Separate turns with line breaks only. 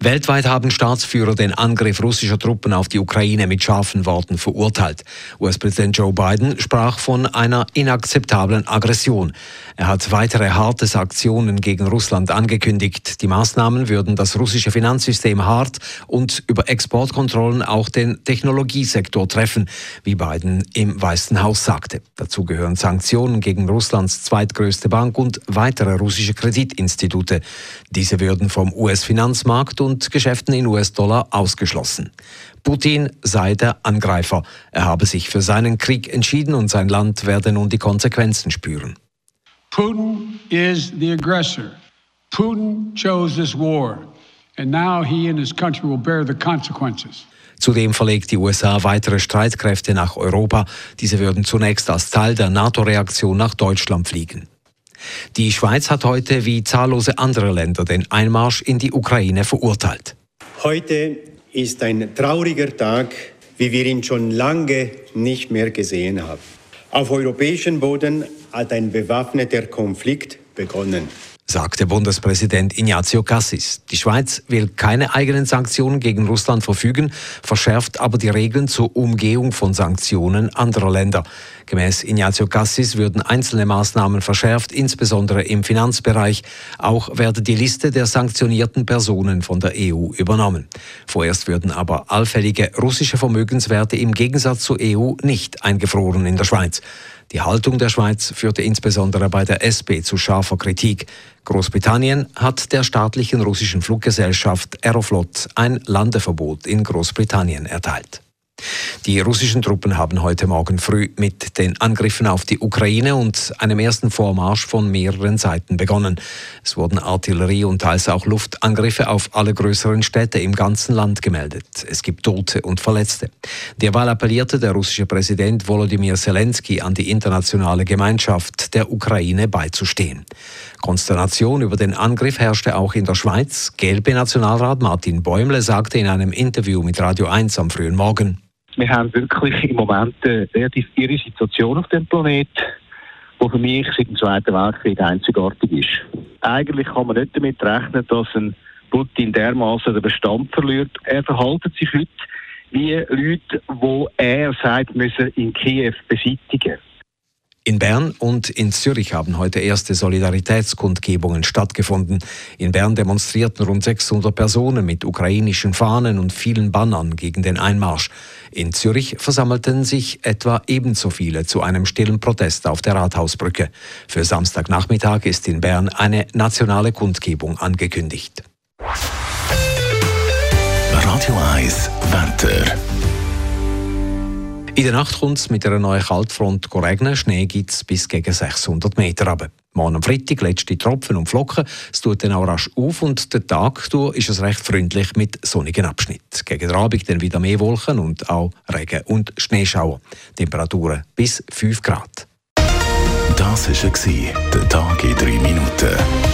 Weltweit haben Staatsführer den Angriff russischer Truppen auf die Ukraine mit scharfen Worten verurteilt. US-Präsident Joe Biden sprach von einer inakzeptablen Aggression. Er hat weitere harte Sanktionen gegen Russland angekündigt. Die Maßnahmen würden das russische Finanzsystem hart und über Exportkontrollen auch den Technologiesektor treffen, wie Biden im Weißen Haus sagte. Dazu gehören Sanktionen gegen Russlands zweitgrößte Bank und weitere russische Kreditinstitute. Diese würden vom US-Finanzmarkt und und Geschäften in US-Dollar ausgeschlossen. Putin sei der Angreifer. Er habe sich für seinen Krieg entschieden und sein Land werde nun die Konsequenzen spüren.
Putin is the aggressor. Putin chose this war. And now he and his country will bear the consequences.
Zudem verlegt die USA weitere Streitkräfte nach Europa. Diese würden zunächst als Teil der NATO-Reaktion nach Deutschland fliegen. Die Schweiz hat heute wie zahllose andere Länder den Einmarsch in die Ukraine verurteilt.
Heute ist ein trauriger Tag, wie wir ihn schon lange nicht mehr gesehen haben. Auf europäischem Boden hat ein bewaffneter Konflikt begonnen
sagte Bundespräsident Ignazio Cassis. Die Schweiz will keine eigenen Sanktionen gegen Russland verfügen, verschärft aber die Regeln zur Umgehung von Sanktionen anderer Länder. Gemäß Ignazio Cassis würden einzelne Maßnahmen verschärft, insbesondere im Finanzbereich. Auch werde die Liste der sanktionierten Personen von der EU übernommen. Vorerst würden aber allfällige russische Vermögenswerte im Gegensatz zur EU nicht eingefroren in der Schweiz. Die Haltung der Schweiz führte insbesondere bei der SP zu scharfer Kritik. Großbritannien hat der staatlichen russischen Fluggesellschaft Aeroflot ein Landeverbot in Großbritannien erteilt. Die russischen Truppen haben heute Morgen früh mit den Angriffen auf die Ukraine und einem ersten Vormarsch von mehreren Seiten begonnen. Es wurden Artillerie und teils auch Luftangriffe auf alle größeren Städte im ganzen Land gemeldet. Es gibt Tote und Verletzte. Derweil appellierte der russische Präsident Volodymyr Zelensky an die internationale Gemeinschaft der Ukraine beizustehen. Konsternation über den Angriff herrschte auch in der Schweiz. Gelbe Nationalrat Martin Bäumle sagte in einem Interview mit Radio 1 am frühen Morgen,
wir haben wirklich im Moment eine relativ irre Situation auf dem Planeten, die für mich seit dem Zweiten Weltkrieg einzigartig ist. Eigentlich kann man nicht damit rechnen, dass ein Putin dermaßen den Bestand verliert. Er verhält sich heute wie Leute, die er sagt, müssen in Kiew beseitigen.
In Bern und in Zürich haben heute erste Solidaritätskundgebungen stattgefunden. In Bern demonstrierten rund 600 Personen mit ukrainischen Fahnen und vielen Bannern gegen den Einmarsch. In Zürich versammelten sich etwa ebenso viele zu einem stillen Protest auf der Rathausbrücke. Für Samstagnachmittag ist in Bern eine nationale Kundgebung angekündigt.
Radio 1 Wetter
in der Nacht kommt es mit einer neuen Kaltfront regnen. Schnee gibt es bis gegen 600 Meter runter. Morgen am Freitag letzte Tropfen und Flocken. Es tut dann auch rasch auf und der Tag ist es recht freundlich mit sonnigen Abschnitt. Gegen den Abend dann wieder mehr Wolken und auch Regen und Schneeschauer. Temperaturen bis 5 Grad.
Das war der Tag in 3 Minuten.